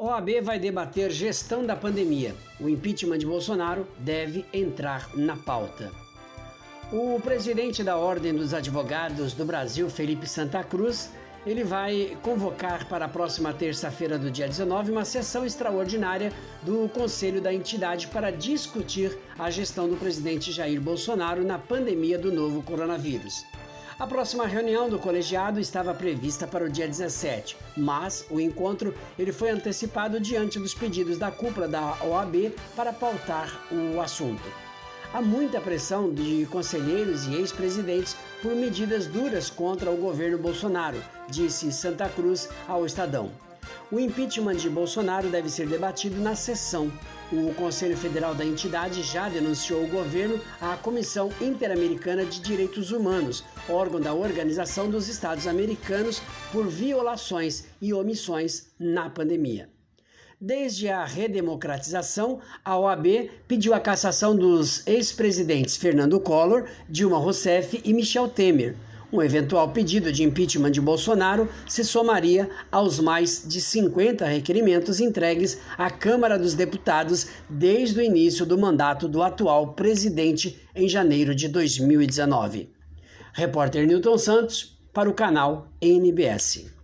OAB vai debater gestão da pandemia. O impeachment de Bolsonaro deve entrar na pauta. O presidente da Ordem dos Advogados do Brasil, Felipe Santa Cruz, ele vai convocar para a próxima terça-feira do dia 19 uma sessão extraordinária do Conselho da entidade para discutir a gestão do presidente Jair Bolsonaro na pandemia do novo coronavírus. A próxima reunião do colegiado estava prevista para o dia 17, mas o encontro ele foi antecipado diante dos pedidos da cúpula da OAB para pautar o assunto. Há muita pressão de conselheiros e ex-presidentes por medidas duras contra o governo Bolsonaro, disse Santa Cruz ao Estadão. O impeachment de Bolsonaro deve ser debatido na sessão. O Conselho Federal da entidade já denunciou o governo à Comissão Interamericana de Direitos Humanos, órgão da Organização dos Estados Americanos, por violações e omissões na pandemia. Desde a redemocratização, a OAB pediu a cassação dos ex-presidentes Fernando Collor, Dilma Rousseff e Michel Temer. Um eventual pedido de impeachment de Bolsonaro se somaria aos mais de 50 requerimentos entregues à Câmara dos Deputados desde o início do mandato do atual presidente em janeiro de 2019. Repórter Newton Santos para o canal NBS.